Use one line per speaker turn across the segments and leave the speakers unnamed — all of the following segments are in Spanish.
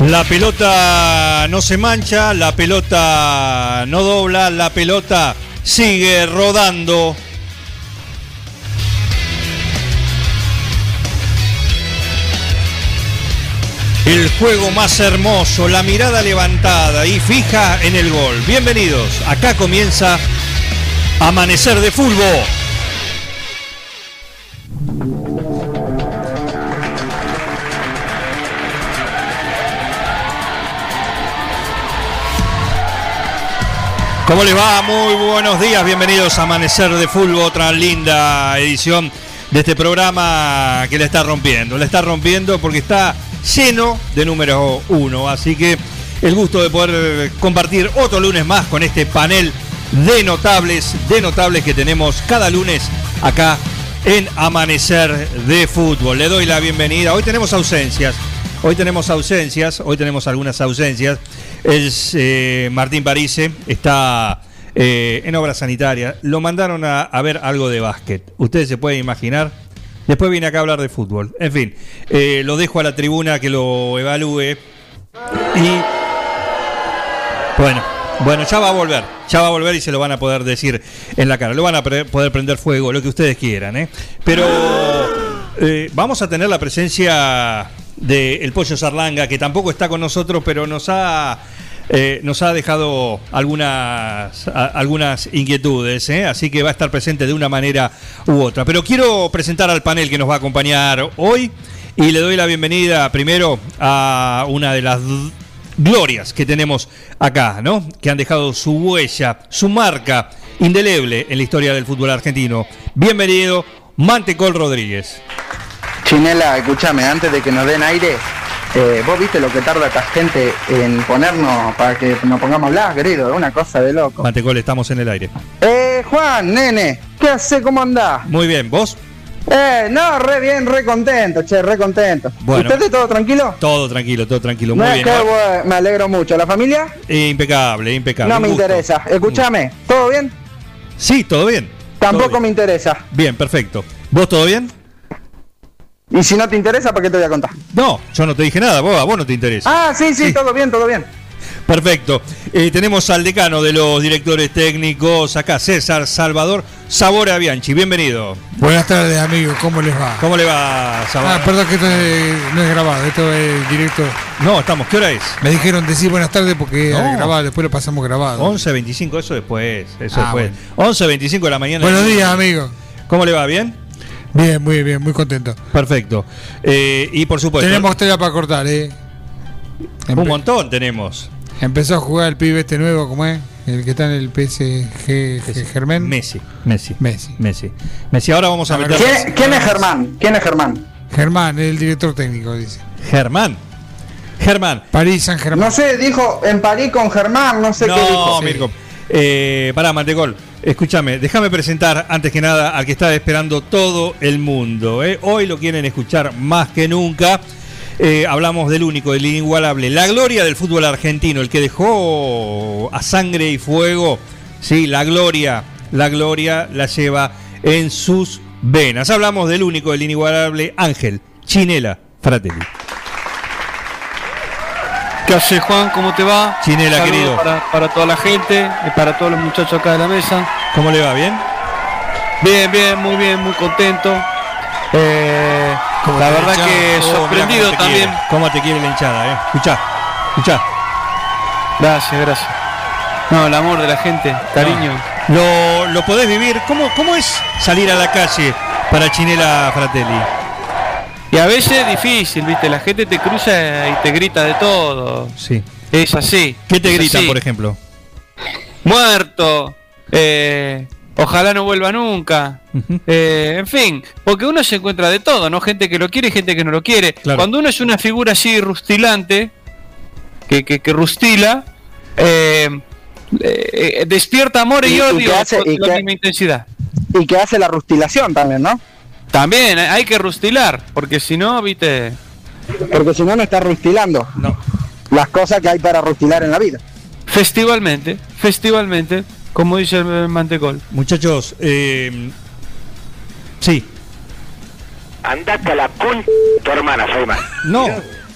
La pelota no se mancha, la pelota no dobla, la pelota sigue rodando. El juego más hermoso, la mirada levantada y fija en el gol. Bienvenidos, acá comienza Amanecer de Fútbol. ¿Cómo les va? Muy buenos días, bienvenidos a Amanecer de Fútbol, otra linda edición de este programa que le está rompiendo. Le está rompiendo porque está lleno de número uno, así que el gusto de poder compartir otro lunes más con este panel de notables, de notables que tenemos cada lunes acá en Amanecer de Fútbol. Le doy la bienvenida. Hoy tenemos ausencias. Hoy tenemos ausencias, hoy tenemos algunas ausencias. Es eh, Martín Parise, está eh, en obra sanitaria. Lo mandaron a, ver algo de básquet. Ustedes se pueden imaginar. Después viene acá a hablar de fútbol. En fin, eh, lo dejo a la tribuna que lo evalúe. Y bueno, bueno, ya va a volver. Ya va a volver y se lo van a poder decir en la cara. Lo van a poder prender fuego, lo que ustedes quieran. ¿eh? Pero vamos a tener la presencia de El Pollo Sarlanga, que tampoco está con nosotros, pero nos ha, eh, nos ha dejado algunas, algunas inquietudes, ¿eh? así que va a estar presente de una manera u otra. Pero quiero presentar al panel que nos va a acompañar hoy y le doy la bienvenida primero a una de las glorias que tenemos acá, ¿no? Que han dejado su huella, su marca indeleble en la historia del fútbol argentino. Bienvenido, Mantecol Rodríguez.
Chinela, escúchame, antes de que nos den aire, eh, vos viste lo que tarda esta gente en ponernos para que nos pongamos a hablar, querido, es una cosa de loco.
Mantecol, estamos en el aire.
Eh, Juan, nene, ¿qué hace? ¿Cómo andás?
Muy bien, ¿vos?
Eh, no, re bien, re contento, che, re contento.
Bueno.
¿Ustedes todo tranquilo?
Todo tranquilo, todo tranquilo, muy
no,
bien.
Qué bueno, me alegro mucho. ¿La familia?
Eh, impecable, impecable.
No me
gusto.
interesa. Escúchame, ¿todo bien?
Sí, todo bien.
Tampoco
Todo
me interesa.
Bien, perfecto. ¿Vos todo bien?
Y si no te interesa, ¿para qué te voy a contar?
No, yo no te dije nada, vos, a vos no te interesa.
Ah, sí, sí,
Sí.
todo bien, todo bien.
Perfecto. Eh, tenemos al decano de los directores técnicos acá, César Salvador Sabora Bianchi. Bienvenido.
Buenas tardes, amigos. ¿Cómo les va?
¿Cómo le va, Sabora?
Ah, perdón que esto es- no es grabado, esto es directo.
No, estamos. ¿Qué hora es?
Me dijeron decir buenas tardes porque
No.
era grabado, después lo pasamos grabado.
11.25, eso después. Eso
Ah,
después. 11.25 de la mañana.
Buenos días, amigos.
¿Cómo le va? ¿Bien?
Bien, muy bien, muy contento.
Perfecto. Eh, y por supuesto,
Tenemos tela para cortar, ¿eh?
un montón tenemos.
empezó a jugar el pibe este nuevo, ¿cómo es? El que está en el PSG Germán.
Messi, Messi,
Messi.
Messi. Messi, ahora vamos a
A ver,
meter.
¿Quién, quién es Germán? ¿Quién es Germán?
Germán, el director técnico, dice.
Germán. Germán.
París San Germán.
No sé, dijo en París con Germán, no sé qué
No,
dijo.
Mirko. Eh, pará, Mantecol. Escúchame, déjame presentar antes que nada al que está esperando todo el mundo. ¿eh? Hoy lo quieren escuchar más que nunca. Eh, hablamos del único, del inigualable, la gloria del fútbol argentino, el que dejó a sangre y fuego, sí, la gloria, la gloria la lleva en sus venas. Hablamos del único, del inigualable Ángel Chinela Fratelli.
¿Qué haces, Juan? ¿Cómo te va?
Chinela, querido.
Para, para toda la gente y para todos los muchachos acá de la mesa.
¿Cómo le va? ¿Bien?
Bien, bien, muy bien, muy contento. Eh,
¿Cómo
la verdad que
Oh,
sorprendido
cómo
también.
quiere, cómo te quiere la hinchada, ¿eh? Escuchá, escuchá.
Gracias, gracias. No, el amor de la gente, cariño.
Lo, lo podés vivir. ¿Cómo, ¿Cómo es salir a la calle para Chinela Fratelli?
Y a veces es difícil, ¿viste? La gente te cruza y te grita de todo.
Sí.
Es así.
¿Qué te
así.
por ejemplo?
Muerto. eh, ojalá no vuelva nunca. Eh, en fin, porque uno se encuentra de todo, ¿no? Gente que lo quiere y gente que no lo quiere.
Claro.
Cuando uno es una figura así rustilante, que, que, que rustila, eh, eh, despierta amor y, odio
que hace-
con
y
la
que-
misma intensidad.
Y que hace la rustilación también, ¿no?
También eh, hay que rustilar, porque si no, viste.
Porque si no, no está rustilando
No.
las cosas que hay para rustilar en la vida.
Festivalmente, festivalmente, como dice el mantecol.
Muchachos, eh, sí.
Andate a la con tu hermana, soy más.
No,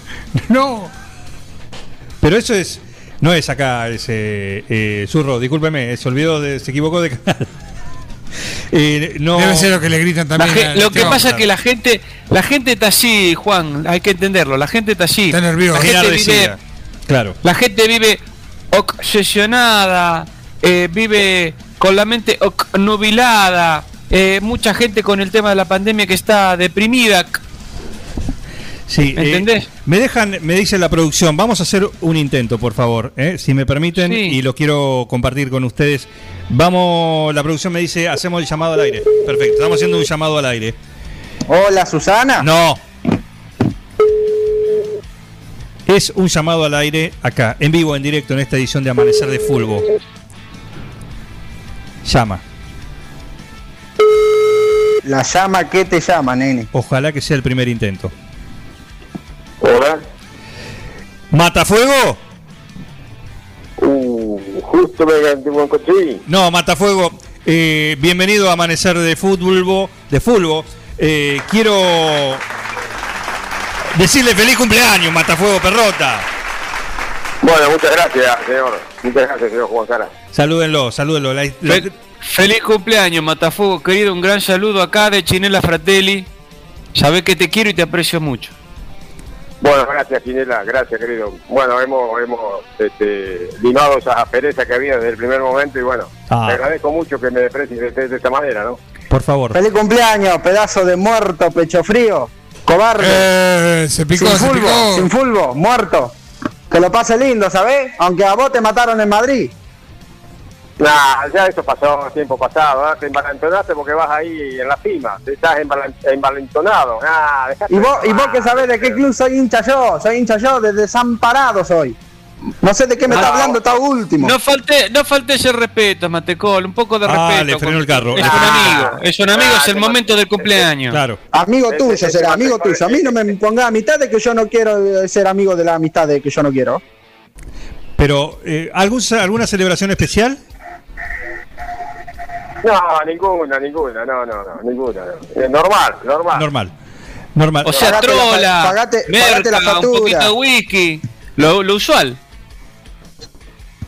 No.
pero eso es. No es acá ese eh, Zurro, discúlpeme, se olvidó de, se equivocó de canal. Eh, no,
Debe ser lo que le gritan también.
lo que pasa es que la gente, la gente está así, Juan, hay que entenderlo, la gente está así.
Está nerviosa.
La gente vive,
Claro.
la gente vive obsesionada, eh, vive con la mente nubilada, eh, mucha gente con el tema de la pandemia que está deprimida.
Sí,
¿Me
eh,
entendés?
me dejan, me dice la producción, vamos a hacer un intento, por favor, eh, si me permiten,
Sí.
y lo quiero compartir con ustedes. Vamos, la producción me dice, hacemos el llamado al aire. Perfecto, estamos haciendo un llamado al aire.
Hola, Susana.
No. Es un llamado al aire acá, en vivo, en directo, en esta edición de Amanecer de Fulbo. Llama.
La llama que te llama, nene.
Ojalá que sea el primer intento.
Hola.
¿Matafuego?
Uh, justo me gané un coche.
No, Matafuego, eh, bienvenido a Amanecer de Fútbol. De Fulbo. Eh, quiero decirle feliz cumpleaños, Matafuego Perrota.
Bueno, muchas gracias, señor. Muchas gracias, señor Juan Cara.
Salúdenlo, salúdenlo. La-
feliz cumpleaños, Matafuego, querido, un gran saludo acá de Chinela Fratelli. Sabés que te quiero y te aprecio mucho.
Bueno, gracias, Quinela. Gracias, querido. Bueno, hemos, hemos este, limado esa aspereza que había desde el primer momento y bueno,
Ah.
te agradezco mucho que me desprecies de, de- de esta manera, ¿no?
por favor.
Feliz cumpleaños, pedazo de muerto, pecho frío, cobarde.
Eh, se picó,
sin
picó.
sin fulbo, muerto. Que lo pase lindo, ¿sabés? Aunque a vos te mataron en Madrid.
Nah, ya eso pasó, tiempo pasado, ¿ah? te envalentonaste porque vas ahí en la cima, te estás envalen- envalentonado. Nah,
¿Y vos, ¿Y vos qué
joder.
sabés de qué club soy hincha yo? Soy hincha yo, de desamparado soy. No sé de qué me
No.
está hablando esta último.
No falte, no falte ese respeto, Matecol, un poco de
Ah,
respeto.
le frenó el carro.
Es un
frenó-
amigo, es un amigo,
Ah,
es el
te
momento del cumpleaños.
Claro.
Amigo tuyo será, amigo tuyo. A mí no me ponga a mitad de que yo no quiero eh, ser amigo de la amistad de que yo no quiero.
Pero, eh, ¿algún, ¿alguna celebración especial?
No, ninguna, ninguna, no, no, no, ninguna. no. Eh, normal, normal.
Normal. Normal.
O sea,
Pagate la
trola,
pagate-
merca,
pagate la
un poquito de whisky, lo, lo usual.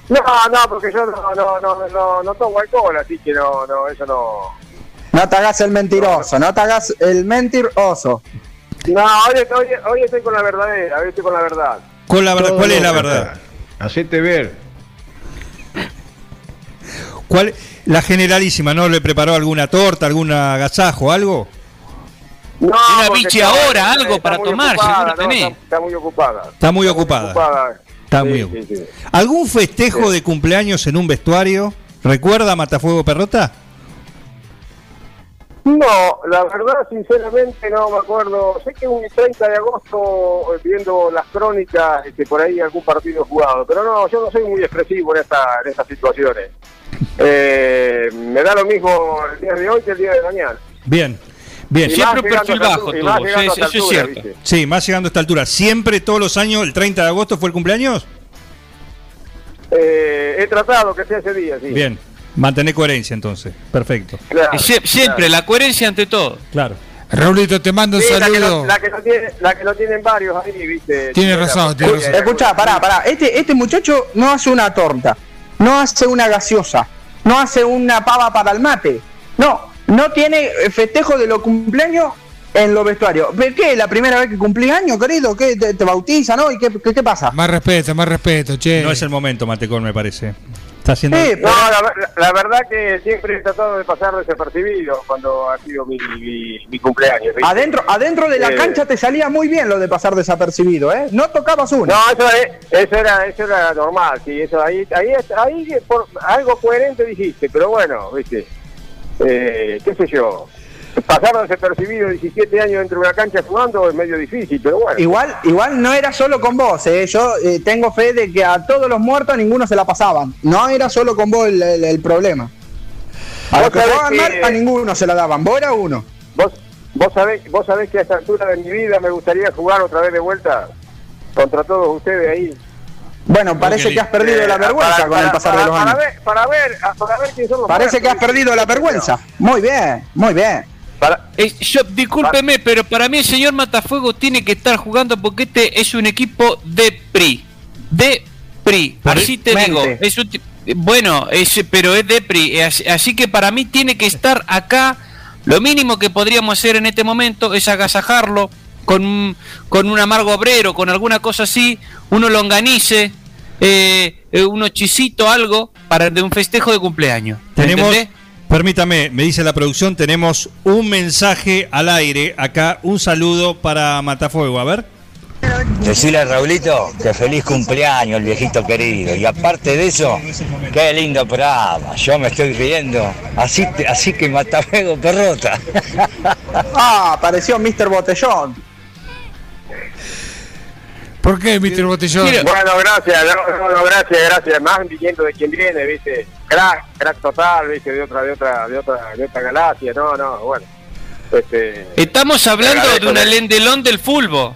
No, no, porque yo no, no, no, no, no tomo alcohol, así que no, no, eso no.
No te hagas el mentiroso, no te hagas el mentiroso.
No, hoy, hoy, hoy estoy con la verdadera, hoy estoy con la verdad.
¿Cuál, la verdad- cuál es la verdad?
Hacete ver.
¿Cuál, la generalísima, ¿no le preparó alguna torta, algún agasajo, algo?
No,
Una
está-
ahora, algo
está
para tomar,
ocupada, no. Está, está muy ocupada.
Está muy ocupada. Está
Sí,
muy
sí,
ocupada.
sí.
¿Algún festejo de cumpleaños en un vestuario? ¿Recuerda Matafuego Perrota?
No, la verdad, sinceramente, no me acuerdo. Sé que un 30 de agosto, eh, viendo las crónicas, que por ahí algún partido jugado, pero no, yo no soy muy expresivo en, esta, en estas situaciones. Eh, me da lo mismo el día de hoy que el día de mañana.
Bien, bien.
Y
Siempre perfil bajo
altura-
eso es
altura,
cierto.
¿viste?
Sí, más llegando a esta altura. ¿Siempre, todos los años, el 30 de agosto fue el cumpleaños?
Eh, he tratado que sea ese día, sí.
Bien. Mantener coherencia entonces. Perfecto.
Claro,
Y sie- siempre,
claro.
la coherencia ante todo.
Claro.
Raulito, te mando un
Sí, la que,
saludo.
lo, la, que lo tiene, la que lo tienen varios ahí, ¿viste?
Tiene razón, tiene razón.
Escucha, pará, pará. Este, este muchacho no hace una torta, no hace una gaseosa, no hace una pava para el mate. No, no tiene festejo de los cumpleaños en los vestuarios. ¿Pero ¿Qué? ¿La primera vez que cumplí años, querido? ¿Qué? ¿Te, te bautizan, no? ¿Y qué, qué, qué pasa?
Más respeto, más respeto, che.
No es el momento, Matecón, me parece. Está haciendo.
Sí,
No, la, la verdad que siempre he tratado de pasar desapercibido cuando ha sido mi, mi, mi cumpleaños. ¿viste?
Adentro, adentro de la
Eh.
cancha te salía muy bien lo de pasar desapercibido, ¿eh? No tocabas una.
No, eso, es- eso era eso era normal, sí, eso ahí ahí ahí por algo coherente dijiste, pero bueno, viste, eh, qué sé yo. Pasar desapercibido 17 años dentro de una cancha jugando es medio difícil, pero bueno.
Igual, igual no era solo con vos, ¿eh? yo eh, tengo fe de que a todos los muertos a ninguno se la pasaban. No era solo con vos el, el- el problema. A los que jugaban
que-
mal, a ninguno se la daban. Vos era uno.
Vos, vos, sabés, vos sabés que a esta altura de mi vida me gustaría jugar otra vez de vuelta contra todos ustedes ahí.
Bueno, parece que has perdido
Eh,
la vergüenza
para-
con el pasar
para-
de los
para
años.
ver, para ver, ah, para ver quién son los
Parece que has perdido la vergüenza. Muy bien, muy bien.
Para-
Eh, yo, discúlpeme, pero para mí el señor Matafuego tiene que estar jugando porque este es un equipo de PRI. De PRI. Así te digo. Es un bueno, es, pero es de PRI. eh, Así, así que para mí tiene que estar acá. Lo mínimo que podríamos hacer en este momento es agasajarlo con un, con un amargo obrero, con alguna cosa así, uno longanice, eh, eh, un chisito, algo, para de un festejo de cumpleaños. ¿Me
Tenemos,
entendés?
Permítame, me dice la producción, tenemos un mensaje al aire acá, un saludo para Matafuego, a ver.
Decirle a Raulito que feliz cumpleaños, el viejito querido. Y aparte de eso, qué lindo programa. Yo me estoy riendo. Así, así que Matafuego perrota.
Ah, apareció Mr. Botellón.
¿Por qué, Mr. Botellón?
Bueno, gracias, no, gracias, gracias. Más viniendo de quien viene, viste. Crack, crack total, viste, de otra, de otra, de otra, de otra galaxia. No, no, bueno. Este,
Estamos hablando de una lendelón del fútbol.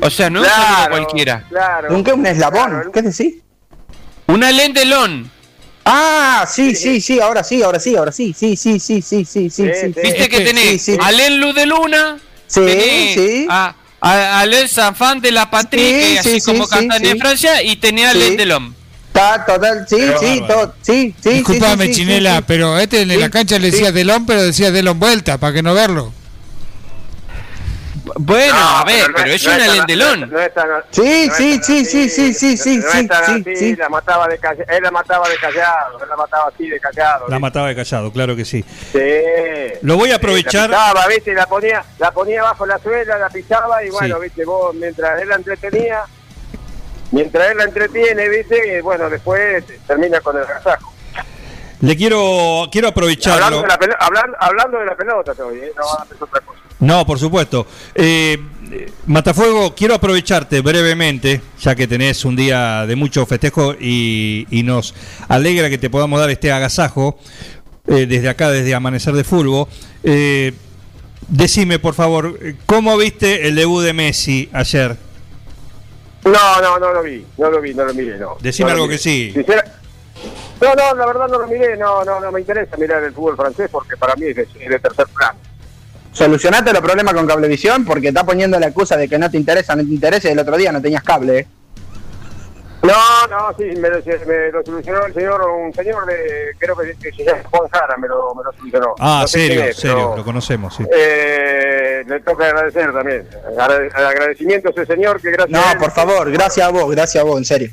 O sea, no es un saludo cualquiera.
Claro.
¿Un qué? ¿Un eslabón?
Claro,
¿Qué decís?
Una lendelón.
Ah, sí, sí, sí, ahora sí, ahora sí, ahora sí, sí, sí, sí, sí, sí, sí,
Sí,
sí.
sí.
Viste que tenés
sí.
a Len Luz de Luna.
Sí,
tenés
sí.
A, a, a Len Sanfán de la Patrie,
Sí,
que así
sí,
como
sí,
cantan
sí,
en
sí.
Francia, y tenés a. Lendelón.
Está total, sí,
Pero
sí, todo, sí, sí.
Disculpame,
sí, sí, sí,
Chinela,
sí, sí.
pero este en
Sí,
la cancha le decía
sí.
Delón, pero decía Delón vuelta, para que no verlo.
Bueno,
No,
a ver,
no
pero
es-
es
no
una
tan-
lendelón.
Es
Sí,
no es
sí, sí, sí, sí, sí, sí,
no es
sí.
La mataba de callado, él la mataba de callado, él la mataba así de callado.
La mataba de callado, claro que sí.
Sí.
Lo voy a aprovechar.
La pisaba, ¿viste? La ponía, la ponía bajo la suela, la pisaba y bueno,
Sí.
viste, vos mientras él la entretenía, mientras él la entretiene, viste, y bueno, después termina con el agasajo.
Le quiero, quiero
Hablando
aprovecharlo.
de, la hablando de la pelota estoy, ¿eh? no haces otra cosa.
No, por supuesto. Eh, eh, Matafuego, quiero aprovecharte brevemente, ya que tenés un día de mucho festejo y, y nos alegra que te podamos dar este agasajo eh, desde acá, desde Amanecer de Fulbo. Eh, decime, por favor, ¿cómo viste el debut de Messi ayer?
No, no, no lo vi, no lo vi, no lo miré, no.
Decime
No
algo que sí.
Sincera- No, no, la verdad no lo miré, no, no, no me interesa mirar el fútbol francés porque para mí es de, es de tercer plano.
Solucionate los problemas con Cablevisión porque está poniendo la excusa de que no te interesa, no te interesa y el otro día no tenías cable. ¿eh?
No, no, sí, me lo, me lo solucionó el señor, un señor de, creo que, que se llama Juan Jara, me lo, me lo solucionó.
Ah,
No sé
serio,
es,
serio,
pero,
lo conocemos, sí.
eh, le toca agradecer también. Agrade- agradecimiento a ese señor que gracias a
No,
él-
por favor, gracias a vos, gracias a vos, en serio.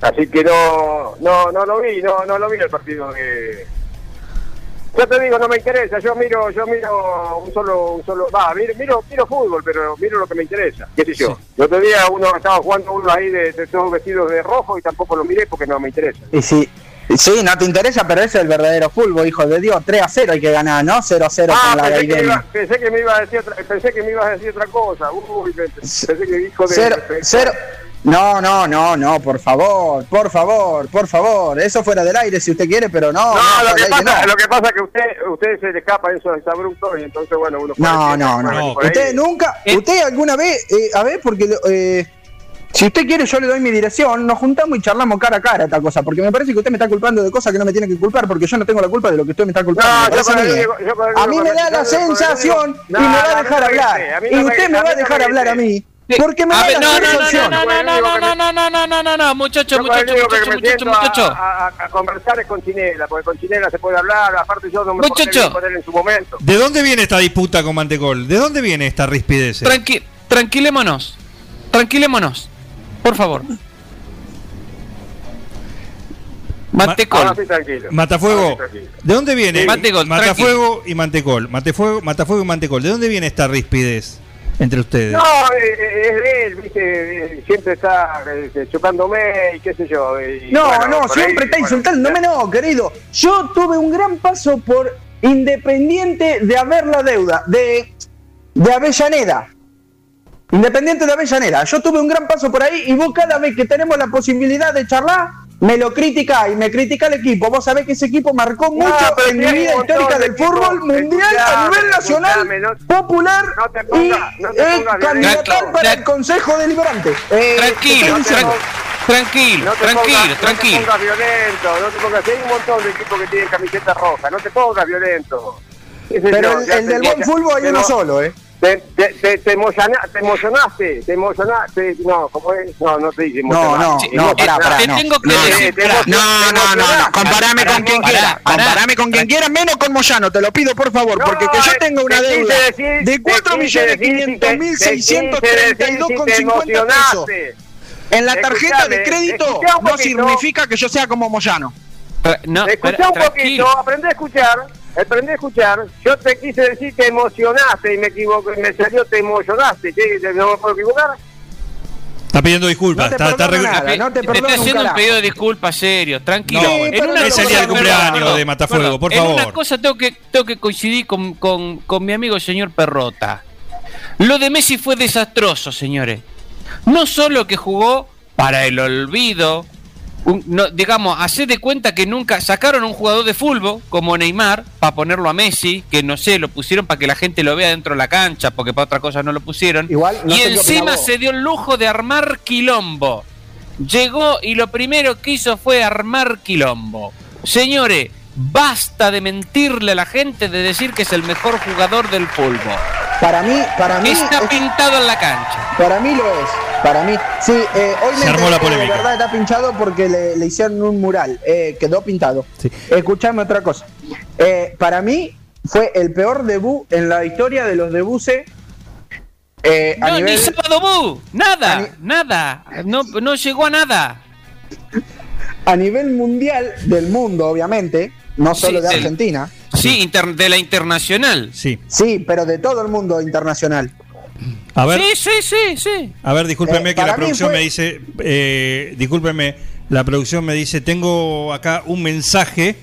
Así que no, no, no lo vi, no, no lo vi el partido de. Yo te digo, no me interesa. Yo miro, yo miro un solo, un solo, va, miro, miro, miro fútbol, pero miro lo que me interesa. ¿Qué sé yo? El otro día uno estaba jugando uno ahí de, de todos vestidos de rojo y tampoco lo miré porque no me interesa.
Y sí, sí, no te interesa, pero ese es el verdadero fútbol, hijo de Dios. 3 a 0 hay que ganar, ¿no? 0 a 0
Ah,
con la
pensé que, iba, pensé que me iba a decir otra, pensé que me ibas a decir otra cosa. Uy, pensé que dijo de.
Cero,
de-
cero. No, no, no, no, por favor, por favor, por favor. Eso fuera del aire si usted quiere, pero no.
No,
no,
lo, que
aire
pasa,
no.
lo que pasa es que usted, usted se le escapa en esos abruptos y entonces, bueno, uno...
No,
puede-
no, no.
ahí-
Usted nunca,
Eh.
usted alguna vez, eh, a ver, porque lo- eh, si usted quiere yo le doy mi dirección, nos juntamos y charlamos cara a cara esta cosa, porque me parece que usted me está culpando de cosas que no me tiene que culpar, porque yo no tengo la culpa de lo que usted me está culpando.
No,
me
yo
mí,
yo
A mí me da la sensación
No,
y me va
no,
a
no
dejar hablar. Y
no
usted me va a
no
dejar hablar a mí. Porque me
a ver,
la
no, no, no, no, no, no, no, no, no, no, no, no, no, no, no, muchacho, muchacho, muchacho, muchacho, muchacho.
A, a- a conversar es con Chinela, porque con Chinela se puede hablar, aparte yo no me
Muchacho.
puedo poner en su momento.
¿De dónde viene esta disputa con Mantecol? ¿De dónde viene esta rispidez?
Tranqui tranquilémonos, tranquilémonos, por favor. Mantecol.
Sí.
Matafuego,
sí.
¿de dónde viene?
Sí.
Mantecol,
Matafuego y Mantecol. Matefuego, Matafuego y Mantecol. ¿De dónde viene esta rispidez entre ustedes?
No, eh, eh, es de él, viste, siempre está eh, chocándome y qué sé yo. y
No,
bueno,
no,
ahí,
siempre está
bueno,
insultándome, no, querido. Yo tuve un gran paso por independiente de haber la deuda de, de Avellaneda. Independiente de Avellaneda. Yo tuve un gran paso por ahí y vos cada vez que tenemos la posibilidad de charlar, me lo critica y me critica el equipo. Vos sabés que ese equipo marcó mucho en mi vida histórica
de
del fútbol mundial a nivel nacional,
no-
popular
no te
y
pongas
candidatal para el Consejo Deliberante. Eh,
Tranquilo, tranquilo,
No te
tranquilo,
pongas,
tranquilo.
No te pongas violento, no te pongas. Hay un montón de equipos que tienen camiseta roja, no te pongas violento.
Pero
yo,
el, el del buen fútbol hay uno solo, ¿eh?
Te, te, te, te emociona- te emocionaste, te emocionaste. No, ¿cómo es? No, no te dice
No, no,
emocionaste.
no, pará, pará,
Te
no.
tengo que
No,
decir,
te
pará.
emocionaste,
No, no, no, no, comparame
Pará,
con quien
pará,
quiera,
pará.
comparame con quien quiera, menos con Moyano, te lo pido por favor,
No,
porque que yo tenga una
te quise
deuda
decir-
de
te
4
quise
millones
decir si te-
500 mil
te quise decir
632
si
con
te
50 pesos en la tarjeta de crédito no significa que yo sea como Moyano.
No,
Escuchá
pará,
un poquito, aprendí a escuchar, aprendí a escuchar. Yo te quise decir te emocionaste y me equivoqué, me salió te emocionaste. ¿Qué? ¿No me puedo equivocar?
Está pidiendo disculpas.
No te
está, está
nada. no te
te
perdono
está
un
haciendo un pedido de disculpas serio, tranquilo.
No,
Sí, pero no
es el día del cumpleaños de Matafuego, por
En
favor.
una cosa tengo que, tengo que coincidir con, con- con mi amigo el señor Perrota. Lo de Messi fue desastroso, señores. No solo que jugó para el olvido, un- no, digamos, hacer de cuenta que nunca sacaron un jugador de fútbol como Neymar para ponerlo a Messi, que no sé, lo pusieron para que la gente lo vea dentro de la cancha, porque para otra cosa no lo pusieron.
Igual, no
y encima se dio el lujo de armar quilombo. Llegó y lo primero que hizo fue armar quilombo. Señores, basta de mentirle a la gente de decir que es el mejor jugador del fútbol.
Para mí, para mí,
Está
es-
pintado en la cancha.
para mí lo es. Para mí, sí, eh, hoy
Se
me
armó la
que de
polémica.
verdad está pinchado porque le, le hicieron un mural, eh, quedó pintado.
Sí.
Escuchame otra cosa. Eh, para mí fue el peor debut en la historia de los debuses eh, a
No,
nivel
ni sábado bu,
a
nada,
ni-
nada. No, no llegó a nada.
a nivel mundial del mundo, obviamente, no solo
Sí,
de
del-
Argentina.
Sí, inter- de la internacional.
Sí.
Sí, pero de todo el mundo internacional.
A ver,
Sí, sí, sí, sí.
a ver, discúlpeme
Eh,
que la producción
fue-
me dice, eh, discúlpeme, la producción me dice, tengo acá un mensaje.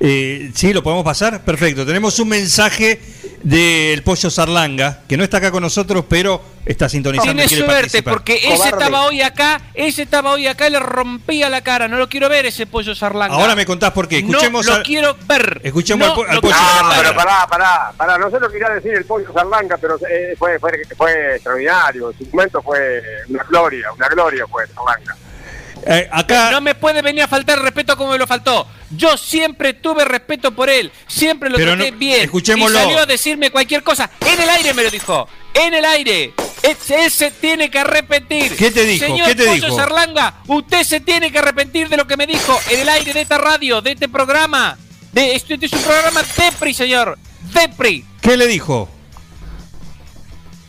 Eh, sí, lo podemos pasar. Perfecto. Tenemos un mensaje del Pollo Sarlanga, que no está acá con nosotros, pero está sintonizando.
Tiene suerte
participar.
porque ese
Cobarde.
estaba hoy acá, ese estaba hoy acá y le rompía la cara. No lo quiero ver ese pollo sarlanga.
Ahora me contás por qué. Escuchemos
no lo
al-
quiero ver.
Escuchemos al po- al
lo
pollo
Ah,
Sarlanga.
ver.
pero pará, pará, pará. No sé lo que quería decir el pollo Sarlanga, pero eh, fue, fue, fue extraordinario. En su momento fue una gloria, una gloria fue Sarlanga.
Eh, acá,
No me puede venir a faltar respeto como me lo faltó. Yo siempre tuve respeto por él. Siempre lo
Pero
traté
no-
bien.
escuchémoslo.
Y salió a decirme cualquier cosa. En el aire me lo dijo. En el aire. Él, él se tiene que arrepentir.
¿Qué te dijo?
Señor
¿Qué te
Pollo
dijo?
Sarlanga, usted se tiene que arrepentir de lo que me dijo en el aire de esta radio, de este programa. De, este, este es un programa Depri, señor. Depri.
¿qué le dijo?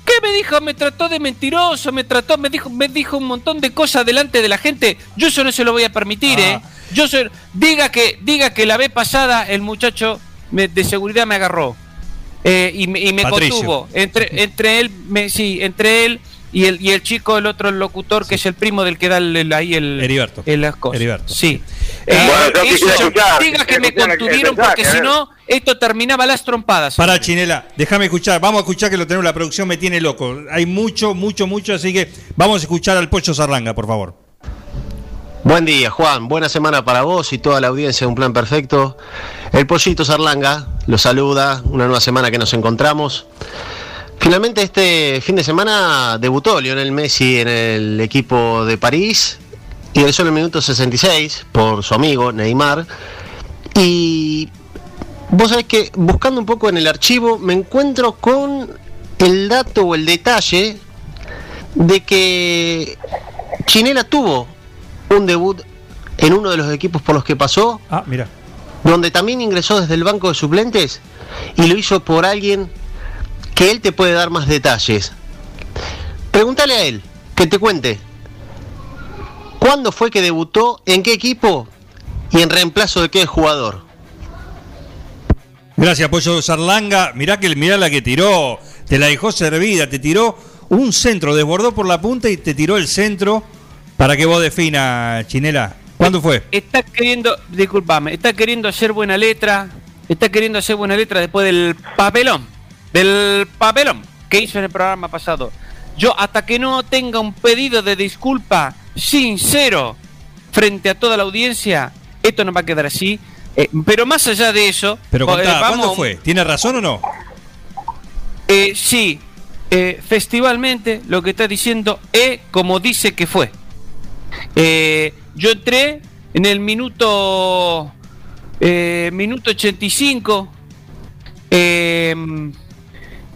¿Qué me dijo? Me trató de mentiroso, me trató, me dijo, me dijo un montón de cosas delante de la gente. Yo eso no se lo voy a permitir,
Ah.
¿eh? Yo soy, diga que, diga que la vez pasada el muchacho me- de seguridad me agarró eh, y me, y me
Patricio.
contuvo. Entre, entre él, me, sí, entre él y el, y el chico, el otro locutor, que es el primo del que da el, el- ahí el,
Heriberto.
el- las cosas.
Heriberto.
Sí.
Bueno,
Eh,
yo
eso,
escuchar,
diga que me contuvieron porque si
ver.
no, esto terminaba las trompadas.
Para. Chinela, déjame escuchar, vamos a escuchar que lo tenemos la producción, me tiene loco. Hay mucho, mucho, mucho, así que vamos a escuchar al Pollo Sarlanga, por favor.
Buen día, Juan. Buena semana para vos y toda la audiencia de Un Plan Perfecto. El Pollito Sarlanga lo saluda. Una nueva semana que nos encontramos. Finalmente, este fin de semana debutó Lionel Messi en el equipo de París. Ingresó en el minuto 66 por su amigo Neymar. Y vos sabés que buscando un poco en el archivo me encuentro con el dato o el detalle de que Chinela tuvo un debut en uno de los equipos por los que pasó,
Ah, mira.
donde también ingresó desde el banco de suplentes y lo hizo por alguien que él te puede dar más detalles. Pregúntale a él, que te cuente. ¿Cuándo fue que debutó? ¿En qué equipo? ¿Y en reemplazo de qué jugador?
Gracias, Pollo Sarlanga. Mirá que mirá la que tiró, te la dejó servida, te tiró un centro, desbordó por la punta y te tiró el centro para que vos defina, Chinela. ¿Cuándo fue?
Está queriendo, disculpame, está queriendo hacer buena letra, está queriendo hacer buena letra después del papelón, del papelón que hizo en el programa pasado. Yo hasta que no tenga un pedido de disculpa sincero frente a toda la audiencia, esto no va a quedar así. Eh, pero más allá de eso,
Pero contá, ¿cuándo fue? ¿Tiene razón o no?
eh, sí, eh, festivalmente lo que está diciendo es como dice que fue. Eh, yo entré en el minuto eh, minuto 85 eh,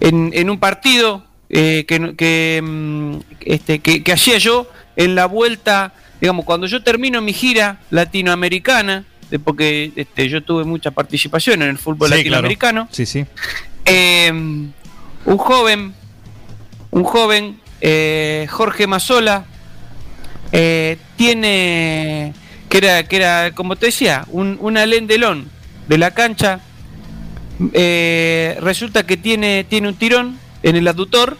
en, en un partido eh, que, que, mm, este, que, que hacía yo en la vuelta, digamos, cuando yo termino mi gira latinoamericana, porque este, yo tuve mucha participación en el fútbol
Sí, claro.
latinoamericano.
Sí, sí.
Eh, un joven, un joven, eh, Jorge Mazola, eh, tiene, que era, que era, como te decía, un, un alendelón de la cancha. Eh, resulta que tiene, tiene un tirón en el aductor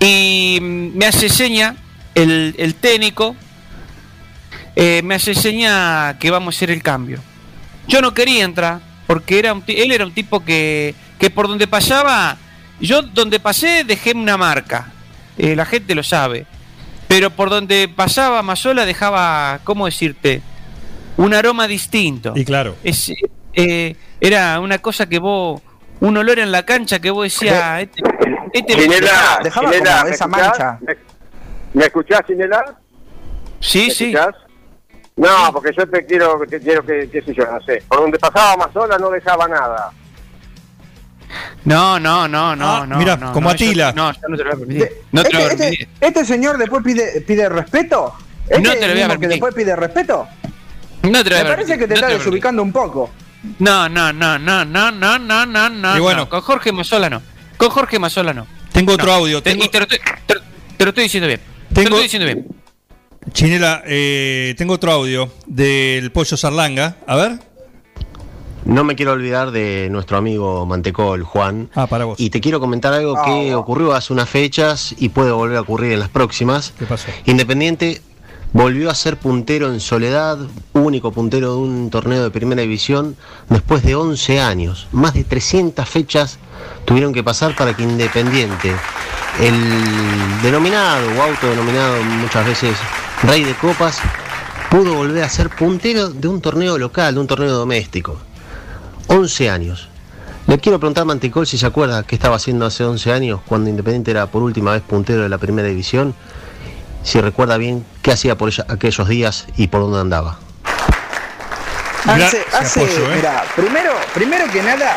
y mm, me hace seña el, el técnico, eh, me hace seña que vamos a hacer el cambio. Yo no quería entrar porque era un él era un tipo que, que por donde pasaba, yo donde pasé dejé una marca, eh, la gente lo sabe, pero por donde pasaba Mazola dejaba, ¿cómo decirte? Un aroma distinto.
Y claro.
Es, eh, era una cosa que vos, un olor en la cancha que vos decías, este, este-
Ginela,
dejaba
Ginela,
como
¿me
esa
escuchás?
mancha.
¿Me, me escuchás, Ginela?
Sí,
¿Me
sí.
escuchás? No, porque yo te quiero, te quiero que, qué sé yo, no sé. Por donde pasaba Mazola no dejaba nada.
No, no, no, no,
Ah,
no.
mira,
no,
como
no, yo-
Atila.
no, yo no te lo voy a permitir. No te lo voy a
este,
permitir.
este- este señor después pide, pide respeto. ¿Este
No te lo voy a
mismo que
permitir.
después pide respeto?
No te lo voy
Me
a
parece
permitir,
que te
no
está
lo voy a
desubicando un poco.
No, no, no, no, no, no, no, no, no.
Y bueno.
no. Con Jorge Mazola no. Con Jorge Mazola no.
Tengo otro
No.
audio.
Te-
Tengo,
y te lo, estoy, te, te lo estoy diciendo bien. Te
Tengo-
lo estoy diciendo bien.
Chinela, eh, tengo otro audio del Pollo Sarlanga. A ver.
No me quiero olvidar de nuestro amigo Mantecol, Juan.
Ah, para vos.
Y te quiero comentar algo que
Ah.
ocurrió hace unas fechas y puede volver a ocurrir en las próximas.
¿Qué pasó?
Independiente volvió a ser puntero en soledad, único puntero de un torneo de primera división después de 11 años. Más de 300 fechas tuvieron que pasar para que Independiente, el denominado o autodenominado muchas veces rey de copas, pudo volver a ser puntero de un torneo local, de un torneo doméstico. 11 años. Le quiero preguntar a Mantecol si se acuerda qué estaba haciendo hace 11 años cuando Independiente era por última vez puntero de la primera división. Si recuerda bien qué hacía por ella- aquellos días y por dónde andaba.
Mirá,
Hace, hace,
apoyo, ¿eh?
mirá, primero, primero que nada,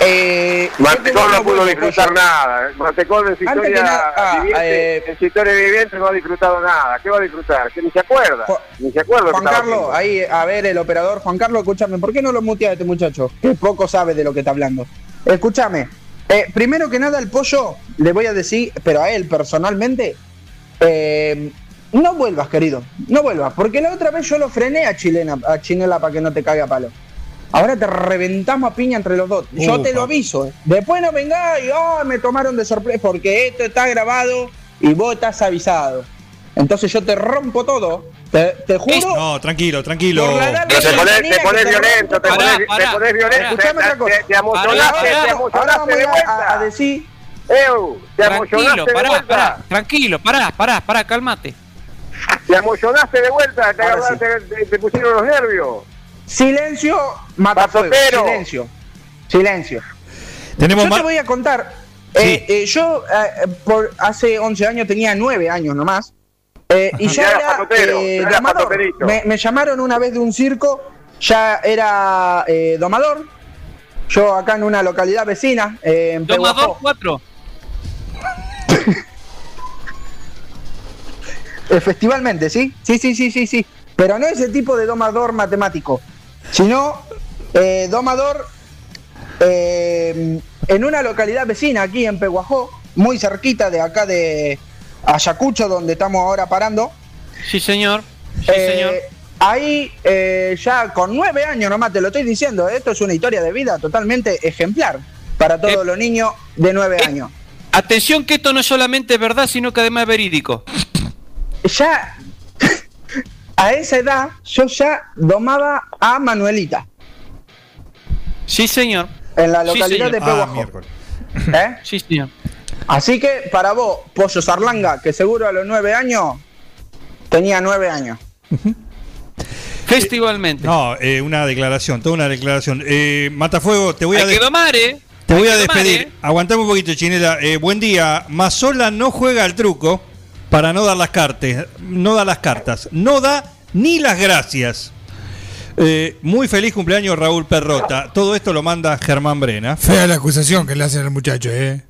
eh, tengo
no pudo disfrutar
cosa.
nada. ¿eh? Mantecol en su historia
nada, ah,
viviente,
eh,
en su historia viviente no ha disfrutado nada. ¿Qué va a disfrutar? Que ni se acuerda.
Ju-
Ni se acuerda.
Juan Carlos,
haciendo.
ahí, a ver, el operador, Juan Carlos, escúchame, ¿por qué no lo mutea a este muchacho? Que poco sabe de lo que está hablando. Escúchame, eh, primero que nada, el pollo, le voy a decir, pero a él personalmente, eh, no vuelvas, querido, no vuelvas, porque la otra vez yo lo frené a Chilena, a Chinela para que no te caiga a palo. Ahora te reventamos a piña entre los dos. Yo te lo aviso. eh. Después no vengáis y oh, me tomaron de sorpresa porque esto está grabado y vos estás avisado. Entonces yo te rompo todo. Te, te juro.
No, tranquilo, tranquilo.
Pero te pones, te pones violento, te
Pará,
pones, violento,
pará.
Escuchame
te,
otra cosa.
te, te.
Ahora
emocionaste
vamos
de
a,
vuelta.
a- a decir.
Eu, te
Tranquilo,
emocionaste de
pará,
vuelta.
pará, tranquilo, pará, pará, pará, cálmate.
Te emocionaste de vuelta, te, agarraste- te- te pusieron los nervios.
Silencio, mata fuego.
Patotero.
Silencio. Silencio.
Tenemos
Yo te voy a contar.
Sí.
eh, eh, yo eh, por hace 11 años tenía 9 años nomás. eh, y ya era
patotero,
eh, domador. Me, me llamaron una vez de un circo, ya era eh, domador. Yo acá en una localidad vecina, eh, en
Domador
Pehuajó.
4.
Efectivamente, ¿sí? Sí, sí, sí, sí, sí. Pero no ese tipo de domador matemático, sino eh, domador eh, en una localidad vecina aquí en Peguajó, muy cerquita de acá de Ayacucho, donde estamos ahora parando.
Sí, señor. Sí,
Eh,
señor.
Ahí eh, ya con nueve años nomás, te lo estoy diciendo, esto es una historia de vida totalmente ejemplar para todos los niños de nueve años.
Atención que esto no es solamente verdad, sino que además es verídico.
ya a esa edad yo ya domaba a Manuelita.
Sí, señor.
En la localidad de
Ah,
Pehuajó.
miércoles.
¿Eh?
Sí, señor.
Así que para vos, Pollo Sarlanga, que seguro a los nueve años tenía nueve años.
Festivalmente.
No, eh, una declaración, toda una declaración. Eh, Matafuego, te voy a,
Hay que domar, ¿eh?
Te voy a despedir.
¿eh?
Aguantame un poquito, Chinela. Eh, buen día. Mazola no juega al truco para no dar las cartas. No da las cartas. No da ni las gracias. Eh, muy feliz cumpleaños Raúl Perrota. Todo esto lo manda Germán Brena.
Fea la acusación que le hacen al muchacho, ¿eh?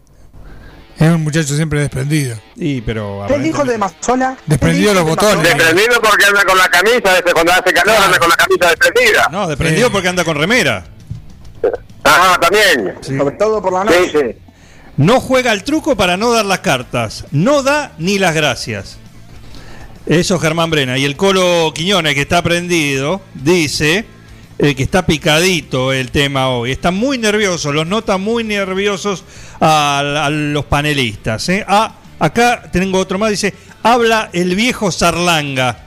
Es un muchacho siempre desprendido.
Y pero
¿Qué dijo de Mazola?
Desprendió
¿Qué
los botones.
Desprendido porque anda con la camisa, cuando hace calor anda con la camisa desprendida.
No, desprendido porque anda con remera.
Ajá, también.
Sobre todo por la noche.
sí.
No juega al truco para no dar las cartas. No da ni las gracias. Eso Germán Brena. Y el Colo Quiñones, que está prendido, dice eh, que está picadito el tema hoy. Está muy nervioso, los nota muy nerviosos a, a los panelistas. ¿eh? Ah, acá tengo otro más, dice, habla el viejo Sarlanga.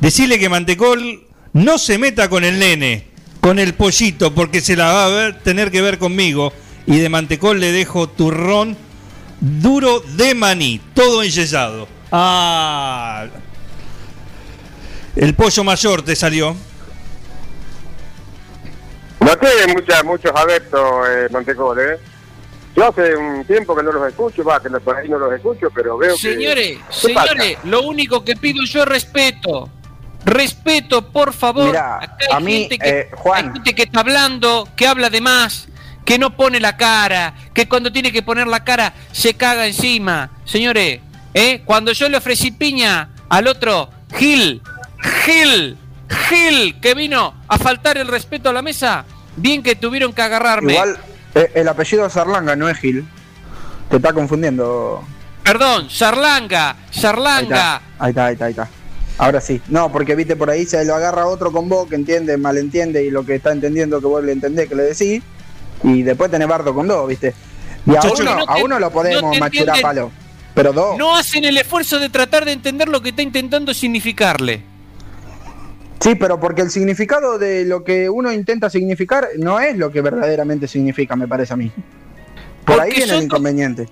Decirle que Mantecol no se meta con el nene, con el pollito, porque se la va a ver- tener que ver conmigo. Y de Mantecol le dejo turrón duro de maní, todo enyesado. Ah. El pollo mayor te salió.
No tiene mucha, muchos adeptos eh, Mantecol, ¿eh? Yo hace un tiempo que no los escucho, va, que no- por ahí no los escucho, pero veo
Señores,
que... ¿Qué pasa?
señores, lo único que pido yo es respeto. Respeto, por favor.
Mirá,
Acá hay
a mí,
gente que,
eh, Juan.
hay gente que está hablando, que habla de más, que no pone la cara, que cuando tiene que poner la cara se caga encima. Señores, ¿eh? cuando yo le ofrecí piña al otro, Gil, Gil, Gil, que vino a faltar el respeto a la mesa, bien que tuvieron que agarrarme.
Igual eh, el apellido Sarlanga no es Gil. Te está confundiendo.
Perdón, Sarlanga,
Ahí
Sarlanga.
está, ahí está, ahí está, ahí está. Ahora sí. No, porque viste por ahí se lo agarra otro con vos que entiende, malentiende y lo que está entendiendo que vos le entendés que le decís. Y después tenés bardo con dos, viste. Y a uno,
no
a uno lo
no
podemos
te
machurar palo. Pero dos.
No hacen el esfuerzo de tratar de entender lo que está intentando significarle.
Sí, pero porque el significado de lo que uno intenta significar no es lo que verdaderamente significa, me parece a mí. Por ahí viene el
dos-
inconveniente.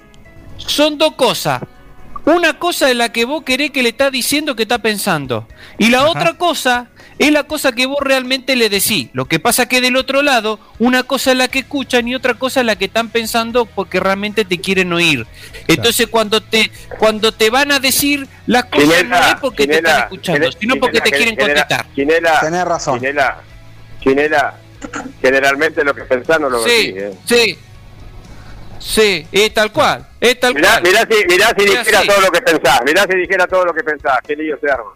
Son dos cosas. Una cosa es la que vos querés que le está diciendo que está pensando. Y la otra cosa es la cosa que vos realmente le decís. Lo que pasa que del otro lado, una cosa es la que escuchan y otra cosa es la que están pensando porque realmente te quieren oír. Entonces cuando te cuando te van a decir las cosas no es porque te están escuchando, sino porque te quieren contestar.
Chinela,
Tenés razón.
Generalmente lo que pensás no lo
Sí,
decís, ¿eh?
sí. Sí, es tal cual. Es tal
Mirá,
cual.
mirá si, mirá si
Es
dijera
así.
todo lo que pensás, mirá si dijera todo lo que pensás, qué lío se arma.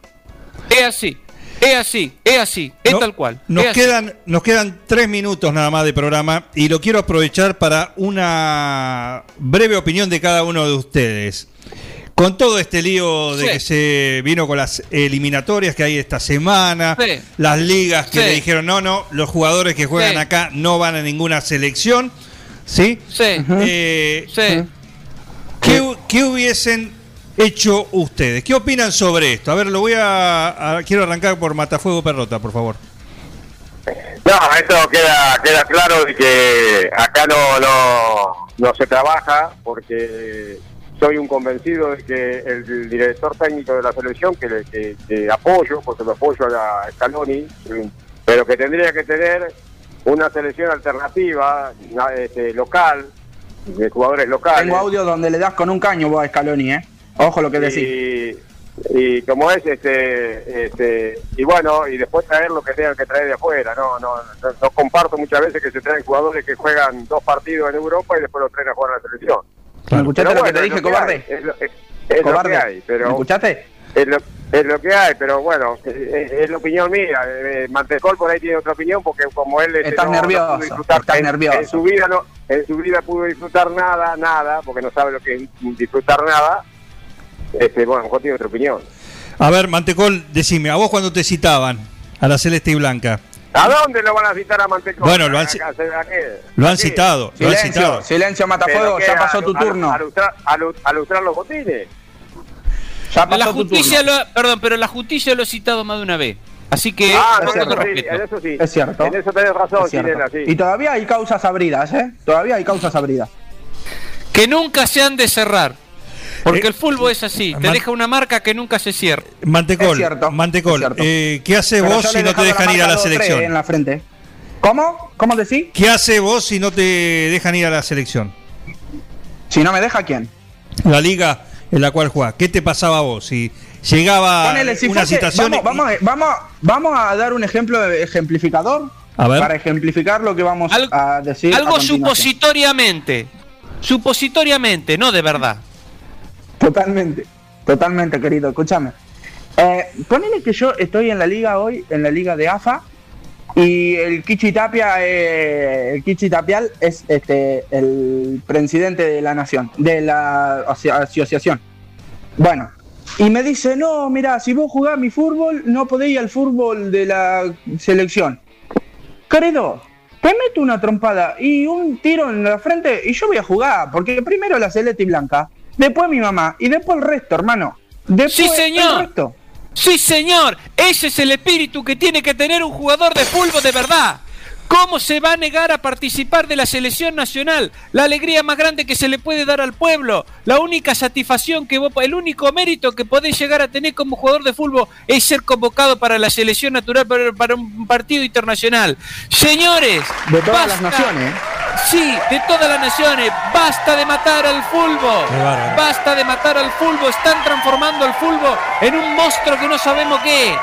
Es así. Es así, es así, es
No-
tal cual.
Nos
es así.
quedan, nos quedan tres minutos nada más de programa y lo quiero aprovechar para una breve opinión de cada uno de ustedes. Con todo este lío de
Sí.
que se vino con las eliminatorias que hay esta semana,
Sí.
las ligas que
Sí.
le dijeron no, no, los jugadores que juegan
Sí.
acá no van a ninguna selección, ¿sí?
Sí,
Eh,
sí.
¿qué, hu- qué hubiesen hecho ustedes? ¿Qué opinan sobre esto? A ver, lo voy a, a- quiero arrancar por Matafuego Perrota, por favor.
No, eso queda queda claro de que acá no, no, no se trabaja porque soy un convencido de que el director técnico de la selección, que, le- que, que apoyo, porque lo apoyo a la Scaloni, pero que tendría que tener una selección alternativa, este, local, de jugadores locales.
Tengo audio donde le das con un caño vos a Scaloni, ¿eh? Ojo lo que decís.
y, y como es este este y bueno y después traer lo que tengan que traer de afuera no no no, no comparto muchas veces que se traen jugadores que juegan dos partidos en Europa y después los traen a jugar a la selección
¿Me escuchaste
Pero
lo que te dije,
lo
cobarde?
es lo, es- es lo
cobarde.
que hay
¿Me
pero
escuchaste?
es lo, es lo que hay pero bueno es, es la opinión mía eh, Mantecol por ahí tiene otra opinión porque como él este,
Estás
no- no
nervioso,
disfrutar
estás
en,
nervioso.
en su vida no en su vida pudo disfrutar nada nada porque no sabe lo que es disfrutar nada este bueno a lo mejor tiene otra opinión
A ver, Mantecol, decime, ¿a vos cuando te citaban a la Celeste y Blanca?
¿A dónde lo van a citar a Mantecol?
Bueno, lo han
¿A-
ci-
a- a qué?
Lo han citado, lo han
Silencio,
citado.
silencio,
¿Pero
Matafuego, ya
¿A-
pasó tu
a-
turno.
A lustrar, a lu- a lustrar los botines.
Ya
La
tu
justicia
turno.
lo ha- perdón, pero la justicia lo ha citado más de una vez. Así que,
Ah,
todo
eso sí, en eso sí.
Es cierto.
En eso tenés razón,
Es cierto.
Chilena, sí.
Y todavía hay causas abridas, ¿eh? Todavía hay causas abridas.
Que nunca se han de cerrar. Porque
Eh,
el fútbol es así, te deja una marca que nunca se cierra.
Mantecol,
Es cierto,
Mantecol,
es cierto.
eh, ¿qué hace
Pero
vos si
he
no te dejan ir a la selección?
En la frente. ¿Cómo? ¿Cómo decís?
¿Qué hace vos si no te dejan ir a la selección?
Si no me deja, ¿quién?
La liga en la cual jugás. ¿Qué te pasaba a vos si llegaba
Ponele, si
una
fuese-
situación?
vamos, vamos, a- vamos, a- vamos a dar un ejemplo de ejemplificador
A ver.
para ejemplificar lo que vamos
Al-
a decir.
Algo supositoriamente. Supositoriamente, no de verdad.
Totalmente, totalmente, querido. Escúchame. Eh, ponele que yo estoy en la liga hoy, en la liga de AFA, y el Kichi Tapia, eh, el Kichi Tapial es este el presidente de la nación, de la aso- asociación. Bueno, y me dice, no, mira, si vos jugás mi fútbol, no podéis ir al fútbol de la selección. Querido, te meto una trompada y un tiro en la frente y yo voy a jugar, porque primero la celeste y blanca, después mi mamá y después el resto, hermano. Después
Sí, señor.
El resto.
Sí, señor, ese es el espíritu que tiene que tener un jugador de fútbol de verdad. ¿Cómo se va a negar a participar de la selección nacional? La alegría más grande que se le puede dar al pueblo, la única satisfacción que vos, el único mérito que podés llegar a tener como jugador de fútbol es ser convocado para la selección natural para, para un partido internacional. Señores,
De todas las naciones. ¿eh?
Sí, de todas las naciones. Basta de matar al fútbol. Basta de matar al fútbol. Están transformando al fútbol en un monstruo que no sabemos qué.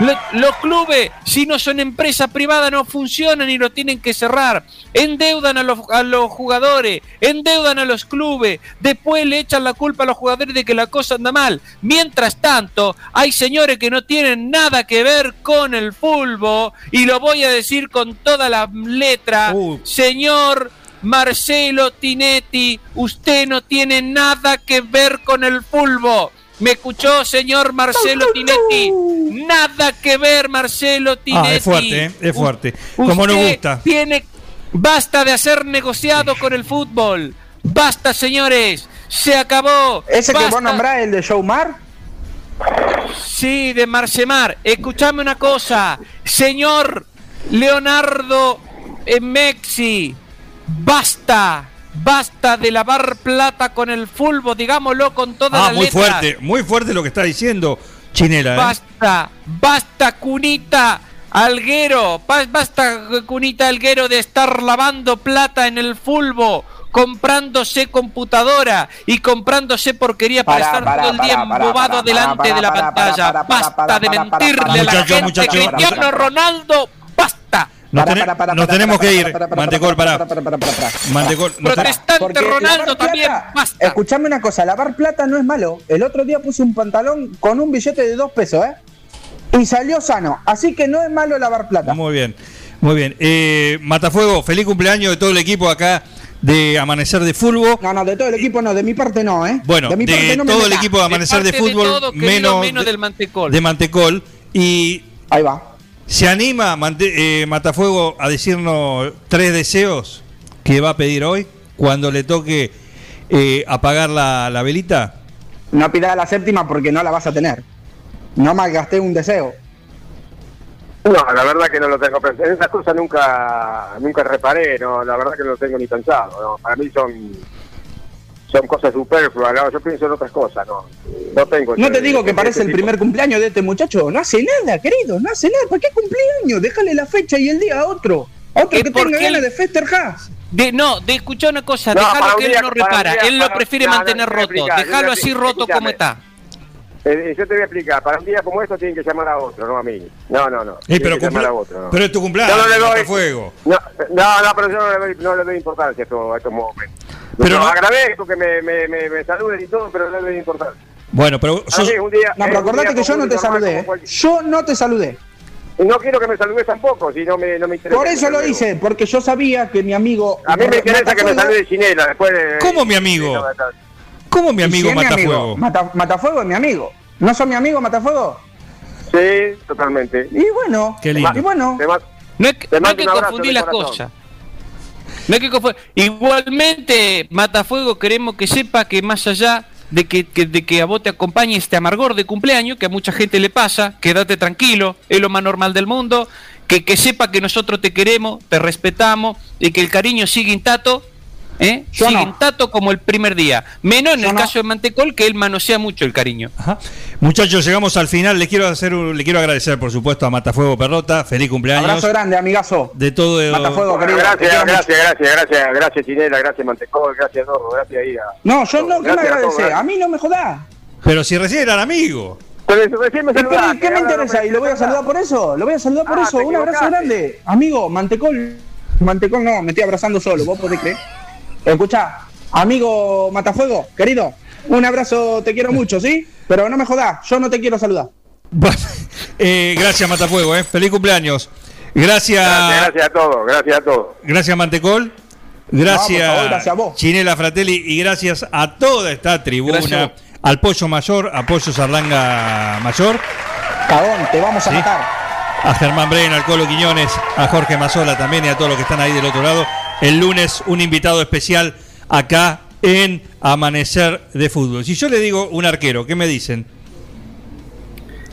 Lo- Los clubes, si no son empresas privadas, no funcionan y lo tienen que cerrar. Endeudan a los, a los jugadores, endeudan a los clubes, después le echan la culpa a los jugadores de que la cosa anda mal. Mientras tanto, hay señores que no tienen nada que ver con el fútbol, y lo voy a decir con toda la letra,
Uh.
señor Marcelo Tinetti, usted no tiene nada que ver con el fútbol. ¿Me escuchó, señor Marcelo Tinetti? Nada que ver, Marcelo Tinetti.
Ah, es fuerte, ¿eh? es
U-
fuerte. Como nos gusta.
Tiene, basta de hacer negociado con el fútbol. Basta, señores. Se acabó.
Ese que
Basta.
vos nombrás, el de Showmar,
Sí, de Marcemar. Escuchame una cosa. Señor Leonardo Mexi, basta. Basta de lavar plata con el fútbol, digámoslo con todas
Ah,
las
muy
letras.
fuerte, muy fuerte lo que está diciendo Chinela. ¿eh?
Basta, basta, Cunita Alguero, ba- basta, Cunita Alguero, de estar lavando plata en el fulbo, comprándose computadora y comprándose porquería para,
Pará,
estar todo el día embobado delante de la pantalla. basta de mentirle a la
Muchacho,
gente
muchacho.
Cristiano Ronaldo.
Nos, tenemos que ir. Mantecol,
pará.
Mantecol,
Protestante Ronaldo también, basta.
Escuchame una cosa, lavar plata no es malo. El otro día puse un pantalón con un billete de dos pesos, ¿eh? Y salió sano. Así que no es malo lavar plata.
Muy bien, muy bien. Eh, Matafuego, feliz cumpleaños de todo el equipo acá de Amanecer de Fútbol.
No, no, de todo el equipo no, de mi parte no, ¿eh?
Bueno, de,
mi parte no me
todo el equipo de Amanecer de,
parte de
Fútbol,
todo, querido,
menos,
menos
de,
del Mantecol.
de Mantecol. Y
Ahí va.
Se anima eh, Matafuego a decirnos tres deseos que va a pedir hoy cuando le toque eh, apagar la, la velita.
No pidas la séptima porque no la vas a tener. No malgasté un deseo.
No, la verdad que no lo tengo pensado. En esas cosas nunca nunca reparé, no, la verdad que no lo tengo ni pensado. ¿no? Para mí son son cosas superfluas, ¿no? yo pienso en otras cosas, no, no tengo.
No te digo que parece el primer cumpleaños de este muchacho. No hace nada, querido, no hace nada. ¿Para qué cumpleaños? Déjale la fecha y el día a otro. A otro que tenga ganas de festejar.
De, no, de escuchar una cosa,
No,
déjalo que él
día-
no repara,
día-
él lo prefiere
no, no,
mantener roto, déjalo así roto como está.
Eh, yo te voy a explicar, para un día como esto tienen que llamar a otro, no a mí. No, no, no.
Eh, pero, cumple-
a otro, no.
pero es tu cumpleaños,
Yo no le doy-
Matafuego.
No, no, no, pero yo no le doy, no le doy importancia a estos momentos.
Pero
No,
no-
agradezco que me, me, me, me saluden y todo, pero no le doy importancia.
Bueno, pero
A
sos-
un día-
No,
eh,
pero
un
acordate que yo no te saludé. ¿eh?
cualquier-
Yo no te saludé.
No quiero que me saludes tampoco, si no me, no me interesa.
Por eso lo hice, porque yo sabía que mi amigo.
A mí me interesa que me salude Chinela después de...
¿Cómo mi amigo? ¿Cómo mi amigo
si es mi
Matafuego?
Mata- Matafuego es mi amigo. ¿No son mi amigo Matafuego?
Sí, totalmente.
Y bueno.
Qué lindo.
Y bueno.
Te
No hay, que- no hay que confundir las cosas. Igualmente, Matafuego, queremos que sepa que más allá de que, que- de que a vos te acompañe este amargor de cumpleaños, que a mucha gente le pasa, quédate tranquilo, es lo más normal del mundo, que, que sepa que nosotros te queremos, te respetamos y que el cariño sigue intacto, ¿eh?
Yo no.
intacto como el primer día. Menos en
Yo
el
no.
caso de Mantecol, que él manosea mucho el cariño.
Ajá. Muchachos, llegamos al final. Le quiero hacer un- le quiero agradecer, por supuesto, a Matafuego Perrota. Feliz cumpleaños.
Abrazo grande, amigazo.
De todo.
Matafuego,
Bueno, gracias, gracias, gracias, gracias, gracias Chinela, gracias Mantecol, gracias Dorro, gracias ahí a...
No, yo no, ¿qué me
a
agradece?
gracias.
A mí no me jodás.
Pero si recién eran amigos.
Pero recién me
¿Y pero
saludaste,
¿Qué me interesa? ¿Y lo voy a saludar por eso? ¿Lo voy a saludar por
Ah,
eso? Un abrazo grande. Amigo, Mantecol. Mantecol no, me estoy abrazando solo, vos podés creer. Escuchá, amigo Matafuego, querido, un abrazo, te quiero mucho, ¿sí? Pero no me jodás, yo no te quiero saludar.
Eh, gracias, Matafuego. Eh. Feliz cumpleaños. Gracias.
Gracias, gracias a todos, gracias a todos.
Gracias, Mantecol. Gracias,
No, favor, gracias a vos.
Chinela Fratelli. Y gracias a toda esta tribuna.
Gracias a vos.
Al Pollo Mayor, a Pollo Sarlanga Mayor.
Cagón, te vamos a
Sí.
matar.
a Germán Bren, al Colo Quiñones, a Jorge Mazola también y a todos los que están ahí del otro lado. El lunes un invitado especial acá en Amanecer de Fútbol. Si yo le digo un arquero, ¿qué me dicen?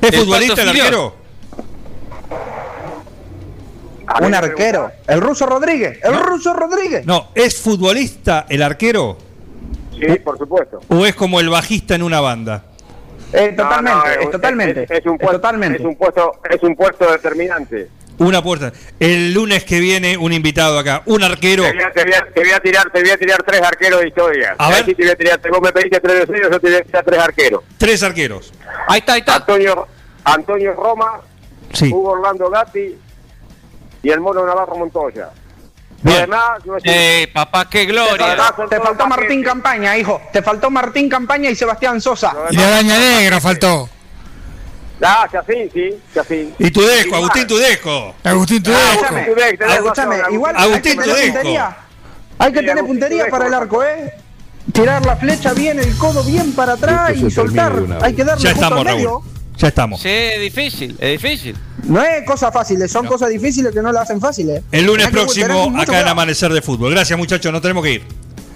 ¿Es
El
futbolista el arquero?
Un arquero. El ruso Rodríguez. El ruso Rodríguez.
No, ¿es futbolista el arquero?
Sí, por supuesto.
¿O es como el bajista en una banda?
Eh, totalmente,
no,
es,
un-
totalmente.
Es, es un
es
puesto,
totalmente.
es un puesto, es un puesto determinante.
Una puerta. El lunes que viene un invitado acá, un arquero.
Te voy, a, te, voy a, te voy a tirar, te voy a tirar tres arqueros de historia.
A ver.
Ahí sí te voy a tirar, vos me pediste tres deseos, yo te voy a tirar tres arqueros.
Tres arqueros.
Ahí está, ahí está.
Antonio, Antonio Roma,
Sí.
Hugo Orlando Gatti y el mono Navarro Montoya.
Bien.
Además, no es-
Eh, papá, qué gloria.
Además,
Te faltó Martín. Campaña, hijo. Te faltó Martín Campaña y Sebastián Sosa.
Y la araña negra faltó.
Ah, Chacín, sí.
Y Tudesco,
Y
Agustín. Tudesco.
Agustín
Ah,
Tudesco.
Agustín Tudesco, tenés
Escúchame,
razón,
igual
Agustín
hay que tener
Tudesco.
puntería. Hay que
Sí,
tener
Agustín
puntería
Tudesco.
para el arco, ¿eh? Tirar la flecha bien, el codo bien para atrás y soltar. Hay que darle
Ya estamos,
al medio.
Raúl. Ya estamos.
Sí, es difícil, es difícil.
No es cosa fáciles, son cosas difíciles que no la hacen fáciles.
El lunes próximo acá en. Amanecer de Fútbol. Gracias muchachos, nos tenemos que ir.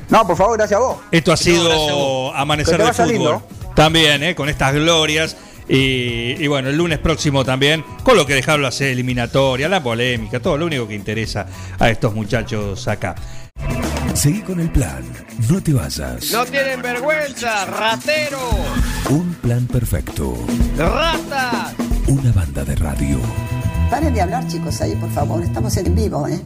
No, por favor, gracias a vos.
Esto ha sido. Amanecer de Fútbol.
lindo.
También, ¿eh? con estas glorias. Y, y bueno, el lunes próximo también, con lo que dejaron las eliminatorias, la polémica, todo lo único que interesa a estos muchachos acá.
Seguí con el plan. No te vayas.
No tienen vergüenza, ratero,
Un plan perfecto.
ratas.
Una banda de radio.
Paren de hablar, chicos, ahí, por favor. Estamos en vivo, ¿eh?